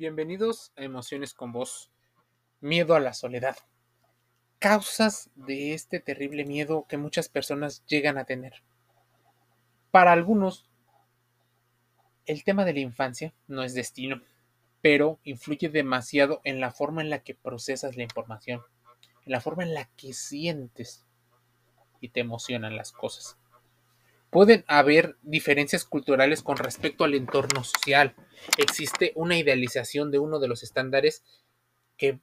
Bienvenidos a Emociones con Vos. Miedo a la soledad. Causas de este terrible miedo que muchas personas llegan a tener. Para algunos, el tema de la infancia no es destino, pero influye demasiado en la forma en la que procesas la información, en la forma en la que sientes y te emocionan las cosas. Pueden haber diferencias culturales con respecto al entorno social. Existe una idealización de uno de los estándares que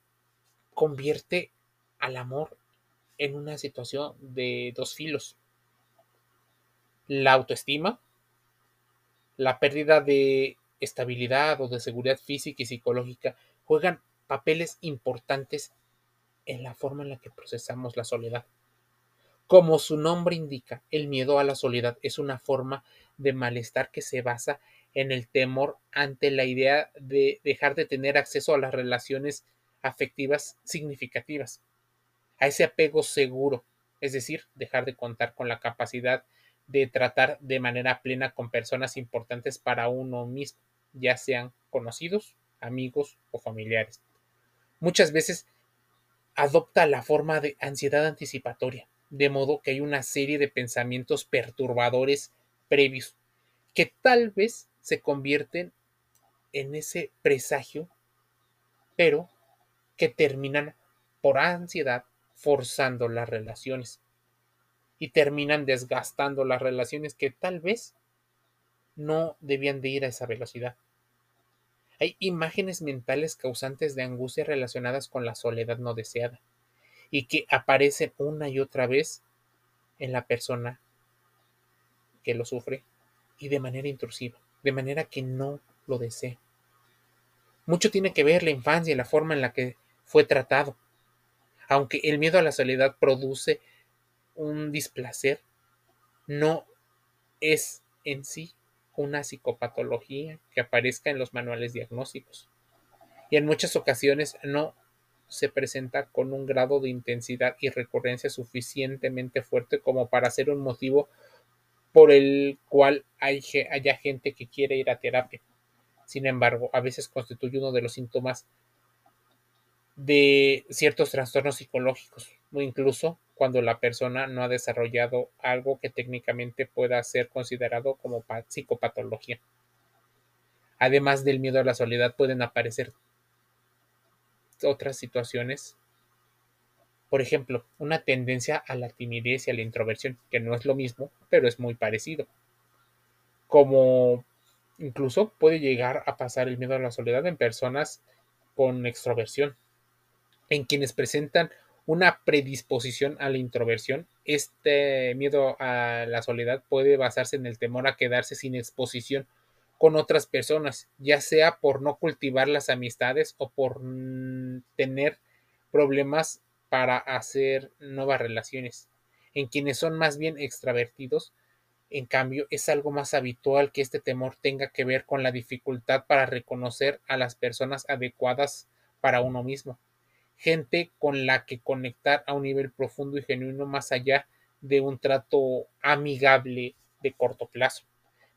convierte al amor en una situación de dos filos. La autoestima, la pérdida de estabilidad o de seguridad física y psicológica juegan papeles importantes en la forma en la que procesamos la soledad. Como su nombre indica, el miedo a la soledad es una forma de malestar que se basa en el temor ante la idea de dejar de tener acceso a las relaciones afectivas significativas, a ese apego seguro, es decir, dejar de contar con la capacidad de tratar de manera plena con personas importantes para uno mismo, ya sean conocidos, amigos o familiares. Muchas veces adopta la forma de ansiedad anticipatoria, de modo que hay una serie de pensamientos perturbadores previos que tal vez se convierten en ese presagio, pero que terminan por ansiedad forzando las relaciones y terminan desgastando las relaciones que tal vez no debían de ir a esa velocidad. Hay imágenes mentales causantes de angustia relacionadas con la soledad no deseada y que aparecen una y otra vez en la persona que lo sufre y de manera intrusiva, de manera que no lo desea. Mucho tiene que ver la infancia y la forma en la que fue tratado. Aunque el miedo a la soledad produce un displacer, no es en sí una psicopatología que aparezca en los manuales diagnósticos. Y en muchas ocasiones no se presenta con un grado de intensidad y recurrencia suficientemente fuerte como para ser un motivo por el cual hay, haya gente que quiere ir a terapia. Sin embargo, a veces constituye uno de los síntomas de ciertos trastornos psicológicos, o incluso cuando la persona no ha desarrollado algo que técnicamente pueda ser considerado como psicopatología. Además del miedo a la soledad, pueden aparecer otras situaciones. Por ejemplo, una tendencia a la timidez y a la introversión, que no es lo mismo, pero es muy parecido. Como incluso puede llegar a pasar el miedo a la soledad en personas con extroversión. En quienes presentan una predisposición a la introversión, este miedo a la soledad puede basarse en el temor a quedarse sin exposición con otras personas, ya sea por no cultivar las amistades o por mm, tener problemas para hacer nuevas relaciones. En quienes son más bien extravertidos, en cambio, es algo más habitual que este temor tenga que ver con la dificultad para reconocer a las personas adecuadas para uno mismo, gente con la que conectar a un nivel profundo y genuino más allá de un trato amigable de corto plazo.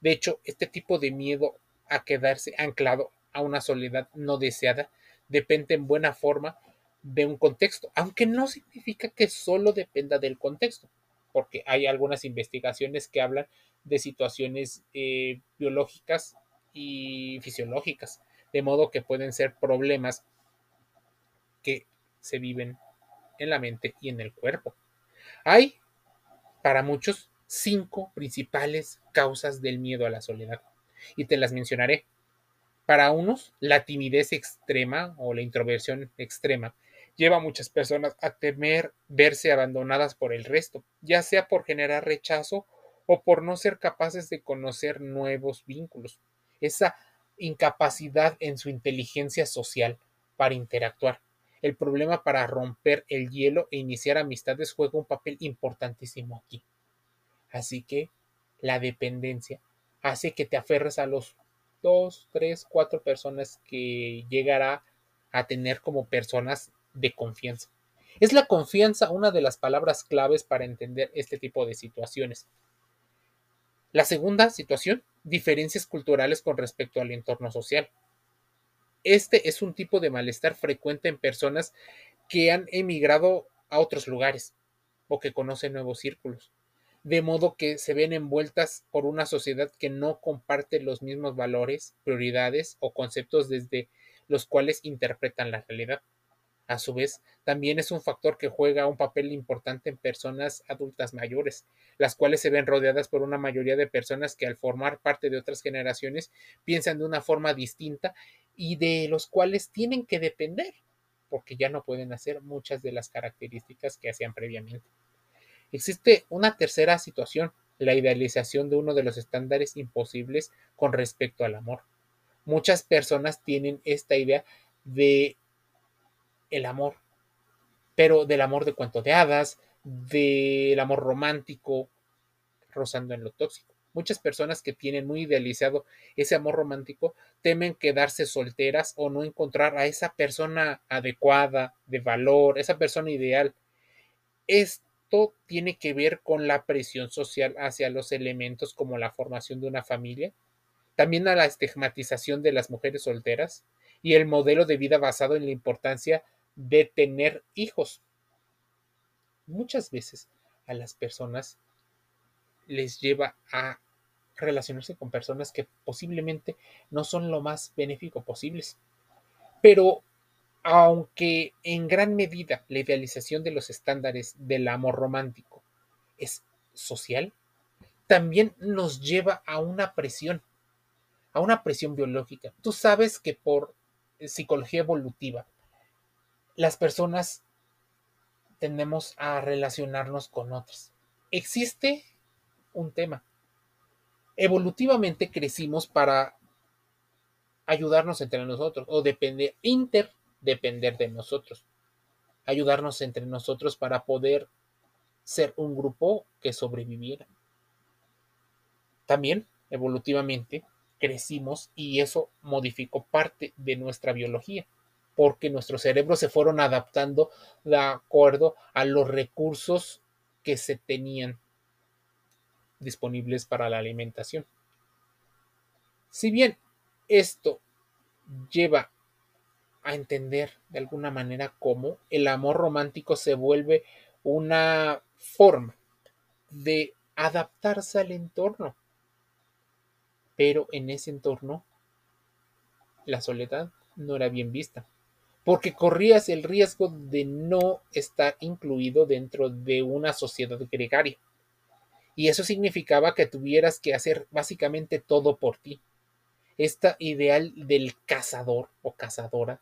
De hecho, este tipo de miedo a quedarse anclado a una soledad no deseada depende en buena forma de un contexto, aunque no significa que solo dependa del contexto, porque hay algunas investigaciones que hablan de situaciones eh, biológicas y fisiológicas, de modo que pueden ser problemas que se viven en la mente y en el cuerpo. Hay para muchos cinco principales causas del miedo a la soledad. Y te las mencionaré. Para unos, la timidez extrema o la introversión extrema lleva a muchas personas a temer verse abandonadas por el resto, ya sea por generar rechazo o por no ser capaces de conocer nuevos vínculos. Esa incapacidad en su inteligencia social para interactuar. El problema para romper el hielo e iniciar amistades juega un papel importantísimo aquí. Así que la dependencia hace que te aferres a los dos, tres, cuatro personas que llegará a tener como personas de confianza. Es la confianza una de las palabras claves para entender este tipo de situaciones. La segunda situación, diferencias culturales con respecto al entorno social. Este es un tipo de malestar frecuente en personas que han emigrado a otros lugares o que conocen nuevos círculos, de modo que se ven envueltas por una sociedad que no comparte los mismos valores, prioridades o conceptos desde los cuales interpretan la realidad. A su vez, también es un factor que juega un papel importante en personas adultas mayores, las cuales se ven rodeadas por una mayoría de personas que al formar parte de otras generaciones piensan de una forma distinta y de los cuales tienen que depender, porque ya no pueden hacer muchas de las características que hacían previamente. Existe una tercera situación, la idealización de uno de los estándares imposibles con respecto al amor. Muchas personas tienen esta idea de el amor, pero del amor de cuento de hadas, del amor romántico, rozando en lo tóxico. Muchas personas que tienen muy idealizado ese amor romántico temen quedarse solteras o no encontrar a esa persona adecuada, de valor, esa persona ideal. Esto tiene que ver con la presión social hacia los elementos como la formación de una familia, también a la estigmatización de las mujeres solteras y el modelo de vida basado en la importancia de tener hijos. Muchas veces a las personas les lleva a relacionarse con personas que posiblemente no son lo más benéfico posibles. Pero aunque en gran medida la idealización de los estándares del amor romántico es social, también nos lleva a una presión, a una presión biológica. Tú sabes que por psicología evolutiva, las personas tendemos a relacionarnos con otras. Existe un tema. Evolutivamente crecimos para ayudarnos entre nosotros o depender, interdepender de nosotros. Ayudarnos entre nosotros para poder ser un grupo que sobreviviera. También, evolutivamente, crecimos y eso modificó parte de nuestra biología porque nuestros cerebros se fueron adaptando de acuerdo a los recursos que se tenían disponibles para la alimentación. Si bien esto lleva a entender de alguna manera cómo el amor romántico se vuelve una forma de adaptarse al entorno, pero en ese entorno la soledad no era bien vista porque corrías el riesgo de no estar incluido dentro de una sociedad gregaria. Y eso significaba que tuvieras que hacer básicamente todo por ti. Esta ideal del cazador o cazadora,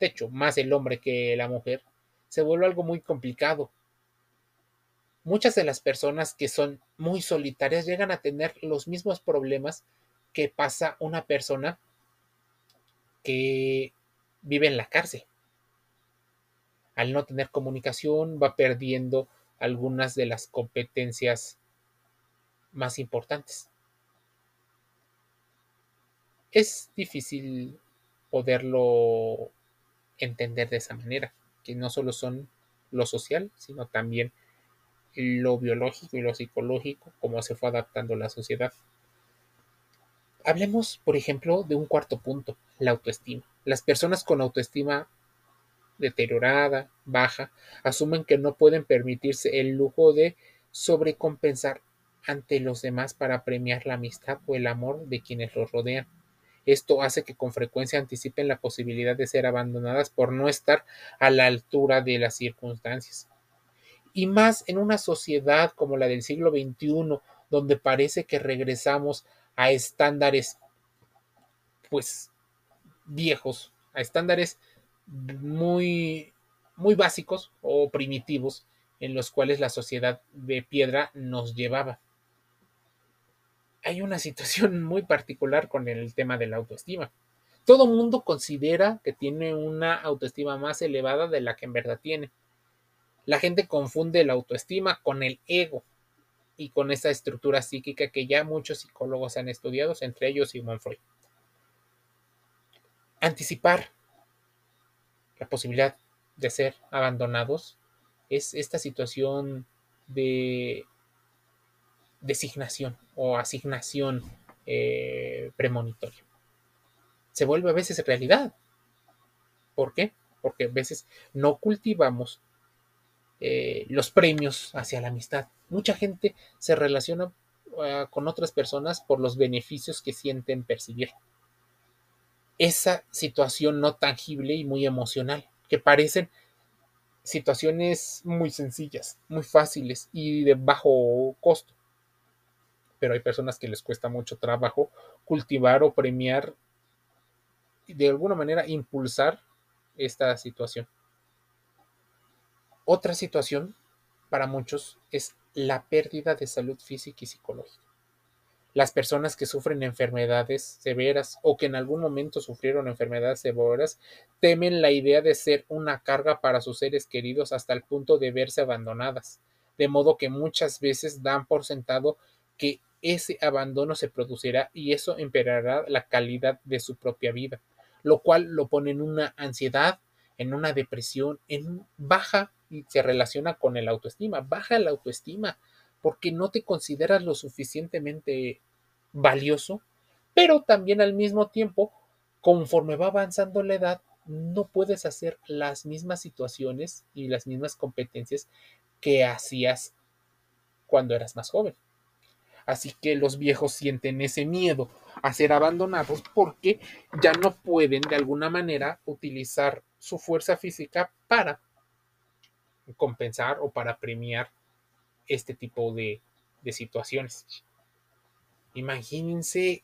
de hecho, más el hombre que la mujer, se vuelve algo muy complicado. Muchas de las personas que son muy solitarias llegan a tener los mismos problemas que pasa una persona que vive en la cárcel. Al no tener comunicación va perdiendo algunas de las competencias más importantes. Es difícil poderlo entender de esa manera, que no solo son lo social, sino también lo biológico y lo psicológico, cómo se fue adaptando la sociedad. Hablemos, por ejemplo, de un cuarto punto, la autoestima. Las personas con autoestima deteriorada, baja, asumen que no pueden permitirse el lujo de sobrecompensar ante los demás para premiar la amistad o el amor de quienes los rodean. Esto hace que con frecuencia anticipen la posibilidad de ser abandonadas por no estar a la altura de las circunstancias. Y más en una sociedad como la del siglo XXI, donde parece que regresamos a estándares pues viejos, a estándares muy, muy básicos o primitivos en los cuales la sociedad de piedra nos llevaba. Hay una situación muy particular con el tema de la autoestima. Todo mundo considera que tiene una autoestima más elevada de la que en verdad tiene. La gente confunde la autoestima con el ego y con esa estructura psíquica que ya muchos psicólogos han estudiado, entre ellos Sigmund Freud anticipar la posibilidad de ser abandonados es esta situación de designación o asignación eh, premonitoria. Se vuelve a veces realidad. ¿Por qué? Porque a veces no cultivamos eh, los premios hacia la amistad. Mucha gente se relaciona uh, con otras personas por los beneficios que sienten percibir. Esa situación no tangible y muy emocional, que parecen situaciones muy sencillas, muy fáciles y de bajo costo. Pero hay personas que les cuesta mucho trabajo cultivar o premiar de alguna manera impulsar esta situación. Otra situación para muchos es la pérdida de salud física y psicológica. Las personas que sufren enfermedades severas o que en algún momento sufrieron enfermedades severas temen la idea de ser una carga para sus seres queridos hasta el punto de verse abandonadas, de modo que muchas veces dan por sentado que ese abandono se producirá y eso empeorará la calidad de su propia vida, lo cual lo pone en una ansiedad, en una depresión, en baja y se relaciona con el autoestima. Baja la autoestima porque no te consideras lo suficientemente valioso, pero también al mismo tiempo, conforme va avanzando la edad, no puedes hacer las mismas situaciones y las mismas competencias que hacías cuando eras más joven. Así que los viejos sienten ese miedo a ser abandonados porque ya no pueden de alguna manera utilizar su fuerza física para compensar o para premiar este tipo de, de situaciones. Imagínense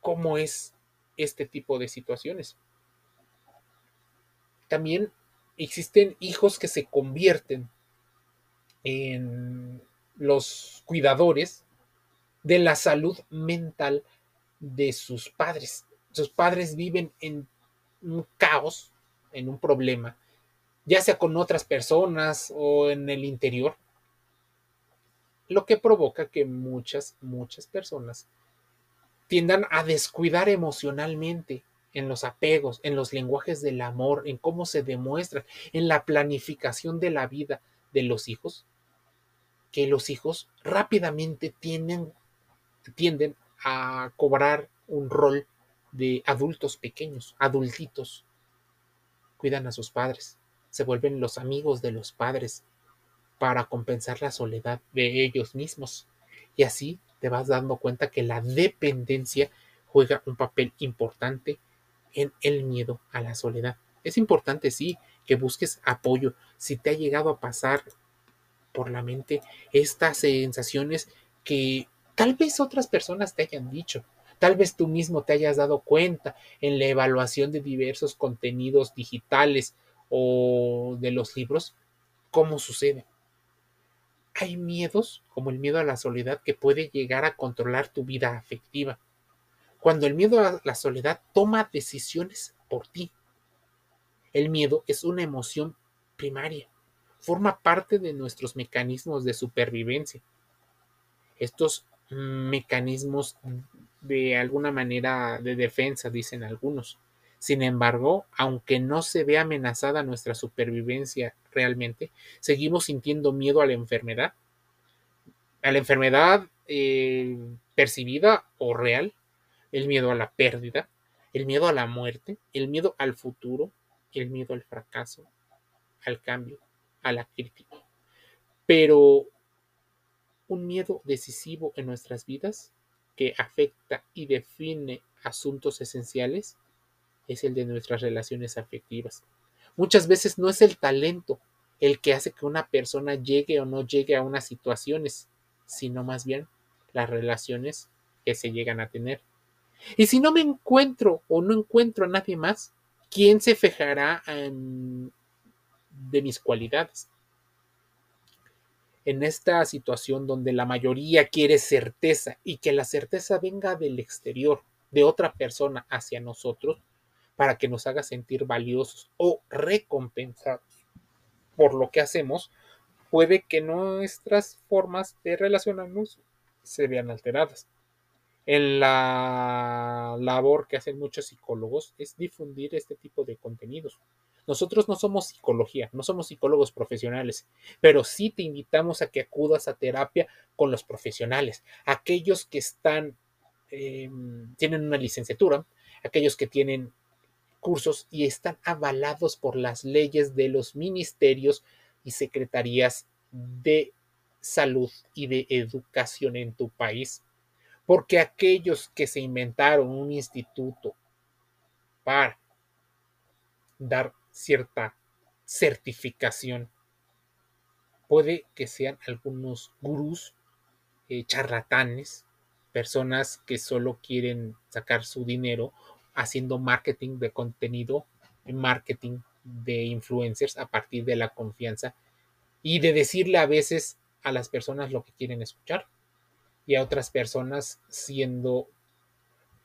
cómo es este tipo de situaciones. También existen hijos que se convierten en los cuidadores de la salud mental de sus padres. Sus padres viven en un caos, en un problema, ya sea con otras personas o en el interior, lo que provoca que muchas, muchas personas tiendan a descuidar emocionalmente en los apegos, en los lenguajes del amor, en cómo se demuestra, en la planificación de la vida de los hijos, que los hijos rápidamente tienden, tienden a cobrar un rol de adultos pequeños, adultitos. Cuidan a sus padres, se vuelven los amigos de los padres para compensar la soledad de ellos mismos. Y así te vas dando cuenta que la dependencia juega un papel importante en el miedo a la soledad. Es importante, sí, que busques apoyo. Si te ha llegado a pasar por la mente estas sensaciones que tal vez otras personas te hayan dicho, tal vez tú mismo te hayas dado cuenta en la evaluación de diversos contenidos digitales o de los libros, cómo sucede. Hay miedos, como el miedo a la soledad, que puede llegar a controlar tu vida afectiva. Cuando el miedo a la soledad toma decisiones por ti. El miedo es una emoción primaria. Forma parte de nuestros mecanismos de supervivencia. Estos mecanismos de alguna manera de defensa, dicen algunos. Sin embargo, aunque no se ve amenazada nuestra supervivencia realmente, seguimos sintiendo miedo a la enfermedad, a la enfermedad eh, percibida o real, el miedo a la pérdida, el miedo a la muerte, el miedo al futuro, el miedo al fracaso, al cambio, a la crítica. Pero un miedo decisivo en nuestras vidas que afecta y define asuntos esenciales es el de nuestras relaciones afectivas. Muchas veces no es el talento el que hace que una persona llegue o no llegue a unas situaciones, sino más bien las relaciones que se llegan a tener. Y si no me encuentro o no encuentro a nadie más, ¿quién se fijará en, de mis cualidades? En esta situación donde la mayoría quiere certeza y que la certeza venga del exterior, de otra persona hacia nosotros, para que nos haga sentir valiosos o recompensados por lo que hacemos, puede que nuestras formas de relacionarnos se vean alteradas. En la labor que hacen muchos psicólogos es difundir este tipo de contenidos. Nosotros no somos psicología, no somos psicólogos profesionales, pero sí te invitamos a que acudas a terapia con los profesionales, aquellos que están, em, tienen una licenciatura, aquellos que tienen cursos y están avalados por las leyes de los ministerios y secretarías de salud y de educación en tu país. Porque aquellos que se inventaron un instituto para dar cierta certificación, puede que sean algunos gurús, eh, charlatanes, personas que solo quieren sacar su dinero haciendo marketing de contenido, marketing de influencers a partir de la confianza y de decirle a veces a las personas lo que quieren escuchar y a otras personas siendo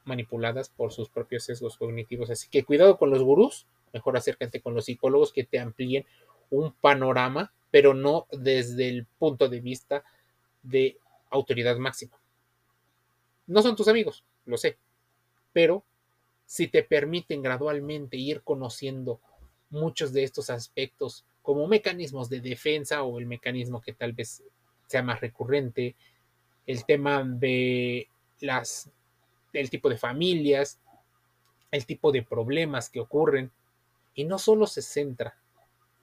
manipuladas por sus propios sesgos cognitivos. Así que cuidado con los gurús, mejor acércate con los psicólogos que te amplíen un panorama, pero no desde el punto de vista de autoridad máxima. No son tus amigos, lo sé, pero si te permiten gradualmente ir conociendo muchos de estos aspectos como mecanismos de defensa o el mecanismo que tal vez sea más recurrente, el tema de las el tipo de familias, el tipo de problemas que ocurren y no solo se centra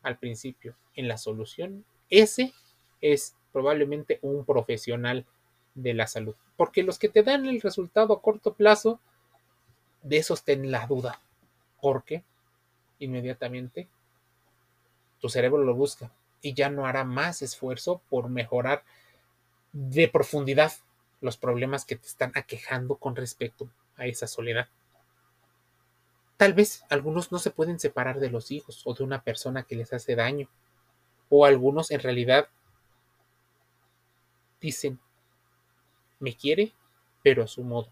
al principio en la solución, ese es probablemente un profesional de la salud, porque los que te dan el resultado a corto plazo de esos ten la duda, porque inmediatamente tu cerebro lo busca y ya no hará más esfuerzo por mejorar de profundidad los problemas que te están aquejando con respecto a esa soledad. Tal vez algunos no se pueden separar de los hijos o de una persona que les hace daño, o algunos en realidad dicen, me quiere, pero a su modo.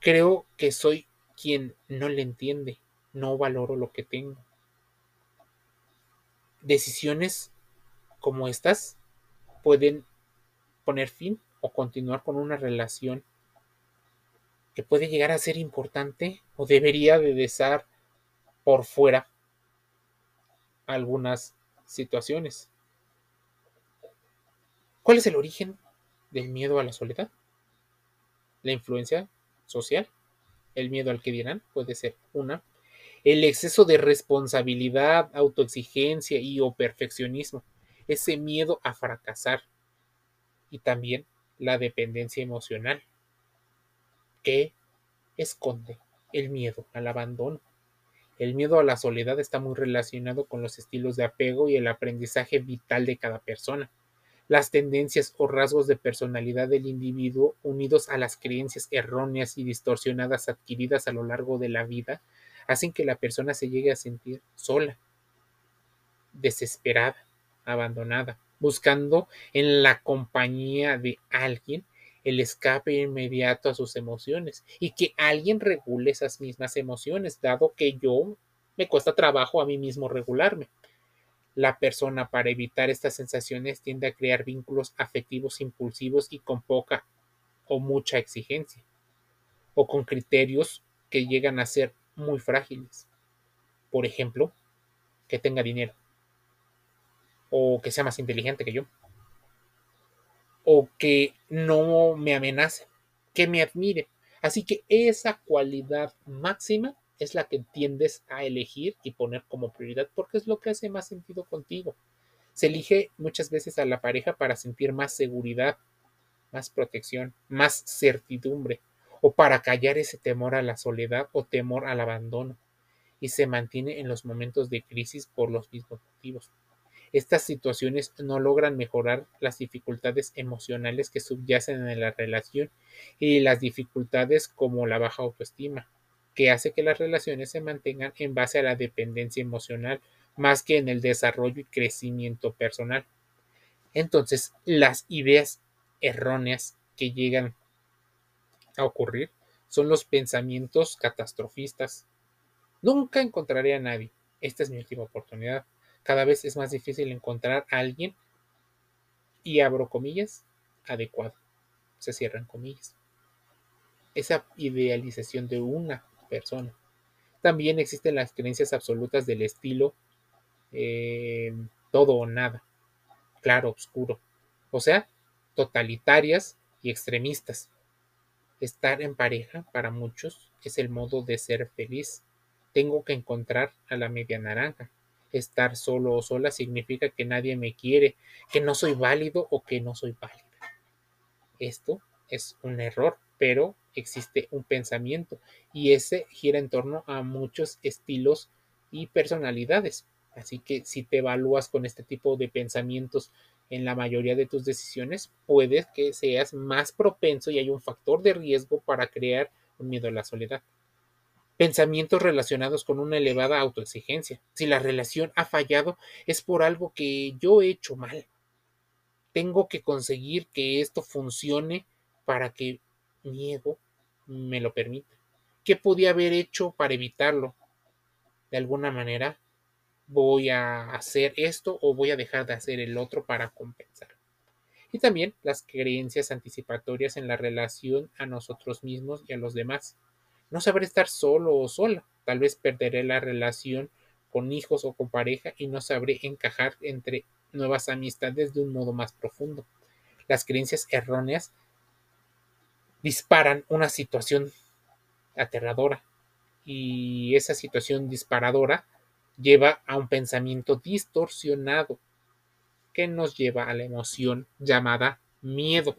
Creo que soy quien no le entiende, no valoro lo que tengo. Decisiones como estas pueden poner fin o continuar con una relación que puede llegar a ser importante o debería de desar por fuera algunas situaciones. ¿Cuál es el origen del miedo a la soledad? La influencia social, el miedo al que dirán, puede ser una, el exceso de responsabilidad, autoexigencia y o perfeccionismo, ese miedo a fracasar y también la dependencia emocional que esconde el miedo al abandono. El miedo a la soledad está muy relacionado con los estilos de apego y el aprendizaje vital de cada persona las tendencias o rasgos de personalidad del individuo unidos a las creencias erróneas y distorsionadas adquiridas a lo largo de la vida hacen que la persona se llegue a sentir sola, desesperada, abandonada, buscando en la compañía de alguien el escape inmediato a sus emociones y que alguien regule esas mismas emociones, dado que yo me cuesta trabajo a mí mismo regularme. La persona para evitar estas sensaciones tiende a crear vínculos afectivos impulsivos y con poca o mucha exigencia, o con criterios que llegan a ser muy frágiles. Por ejemplo, que tenga dinero, o que sea más inteligente que yo, o que no me amenace, que me admire. Así que esa cualidad máxima es la que tiendes a elegir y poner como prioridad porque es lo que hace más sentido contigo. Se elige muchas veces a la pareja para sentir más seguridad, más protección, más certidumbre o para callar ese temor a la soledad o temor al abandono y se mantiene en los momentos de crisis por los mismos motivos. Estas situaciones no logran mejorar las dificultades emocionales que subyacen en la relación y las dificultades como la baja autoestima, que hace que las relaciones se mantengan en base a la dependencia emocional más que en el desarrollo y crecimiento personal. Entonces, las ideas erróneas que llegan a ocurrir son los pensamientos catastrofistas. Nunca encontraré a nadie. Esta es mi última oportunidad. Cada vez es más difícil encontrar a alguien y abro comillas adecuado. Se cierran comillas. Esa idealización de una persona. También existen las creencias absolutas del estilo eh, todo o nada, claro, oscuro, o sea, totalitarias y extremistas. Estar en pareja para muchos es el modo de ser feliz. tengo que encontrar a la media naranja. Estar solo o sola significa que nadie me quiere, que no soy válido o que no soy válida. Esto es un error, pero existe un pensamiento y ese gira en torno a muchos estilos y personalidades. Así que si te evalúas con este tipo de pensamientos en la mayoría de tus decisiones, puedes que seas más propenso y hay un factor de riesgo para crear un miedo a la soledad. Pensamientos relacionados con una elevada autoexigencia. Si la relación ha fallado es por algo que yo he hecho mal. Tengo que conseguir que esto funcione para que mi ego me lo permita. ¿Qué podía haber hecho para evitarlo? De alguna manera voy a hacer esto o voy a dejar de hacer el otro para compensar. Y también las creencias anticipatorias en la relación a nosotros mismos y a los demás. No sabré estar solo o sola. Tal vez perderé la relación con hijos o con pareja y no sabré encajar entre nuevas amistades de un modo más profundo. Las creencias erróneas disparan una situación aterradora y esa situación disparadora lleva a un pensamiento distorsionado que nos lleva a la emoción llamada miedo.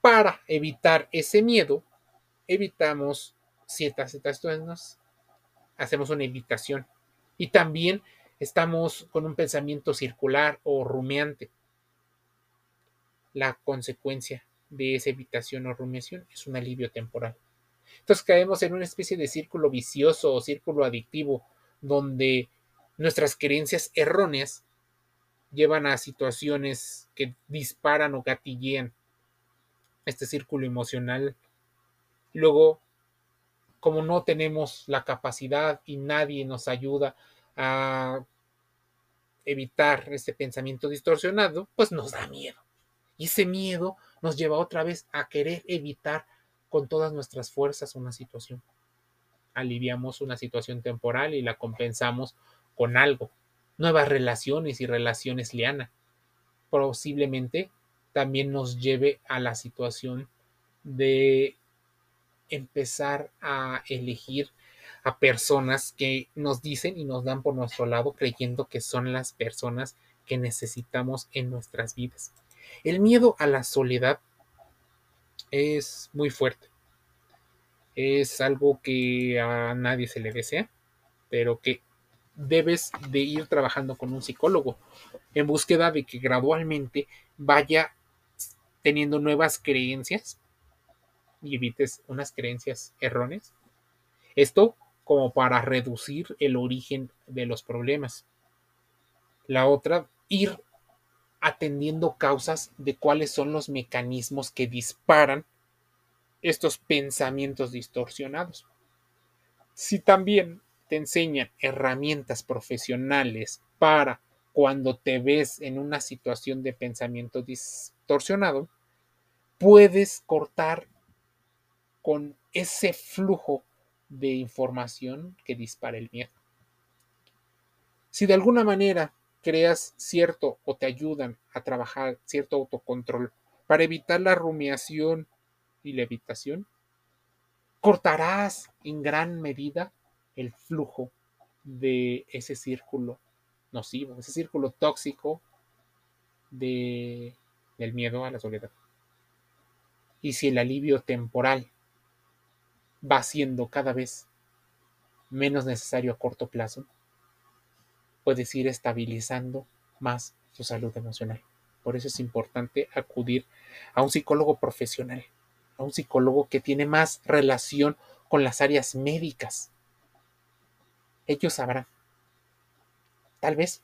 Para evitar ese miedo, evitamos ciertas situaciones, hacemos una evitación y también estamos con un pensamiento circular o rumiante. La consecuencia de esa evitación o rumiación es un alivio temporal. Entonces caemos en una especie de círculo vicioso o círculo adictivo donde nuestras creencias erróneas llevan a situaciones que disparan o gatillean este círculo emocional. Luego, como no tenemos la capacidad y nadie nos ayuda a evitar este pensamiento distorsionado, pues nos da miedo. Y ese miedo nos lleva otra vez a querer evitar con todas nuestras fuerzas una situación aliviamos una situación temporal y la compensamos con algo. Nuevas relaciones y relaciones liana. Posiblemente también nos lleve a la situación de empezar a elegir a personas que nos dicen y nos dan por nuestro lado creyendo que son las personas que necesitamos en nuestras vidas. El miedo a la soledad es muy fuerte es algo que a nadie se le desea, pero que debes de ir trabajando con un psicólogo en búsqueda de que gradualmente vaya teniendo nuevas creencias y evites unas creencias erróneas. Esto como para reducir el origen de los problemas. La otra, ir atendiendo causas de cuáles son los mecanismos que disparan estos pensamientos distorsionados. Si también te enseñan herramientas profesionales para cuando te ves en una situación de pensamiento distorsionado, puedes cortar con ese flujo de información que dispara el miedo. Si de alguna manera creas cierto o te ayudan a trabajar cierto autocontrol para evitar la rumiación y levitación, cortarás en gran medida el flujo de ese círculo nocivo, ese círculo tóxico de, del miedo a la soledad. Y si el alivio temporal va siendo cada vez menos necesario a corto plazo, puedes ir estabilizando más tu salud emocional. Por eso es importante acudir a un psicólogo profesional a un psicólogo que tiene más relación con las áreas médicas. Ellos sabrán. Tal vez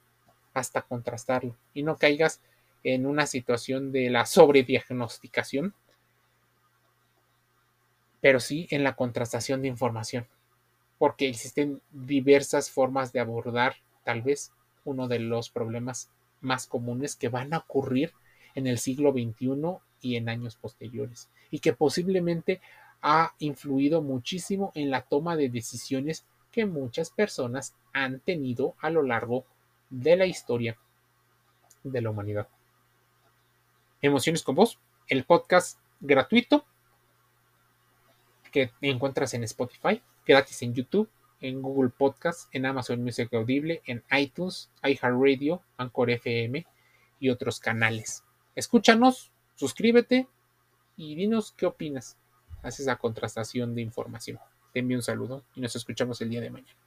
hasta contrastarlo y no caigas en una situación de la sobrediagnosticación, pero sí en la contrastación de información, porque existen diversas formas de abordar tal vez uno de los problemas más comunes que van a ocurrir en el siglo XXI y en años posteriores, y que posiblemente ha influido muchísimo en la toma de decisiones que muchas personas han tenido a lo largo de la historia de la humanidad. Emociones con vos, el podcast gratuito que encuentras en Spotify, gratis en YouTube, en Google Podcast, en Amazon Music Audible, en iTunes, iHeartRadio, Anchor FM y otros canales. Escúchanos, suscríbete y dinos qué opinas. Haz esa contrastación de información. Te envío un saludo y nos escuchamos el día de mañana.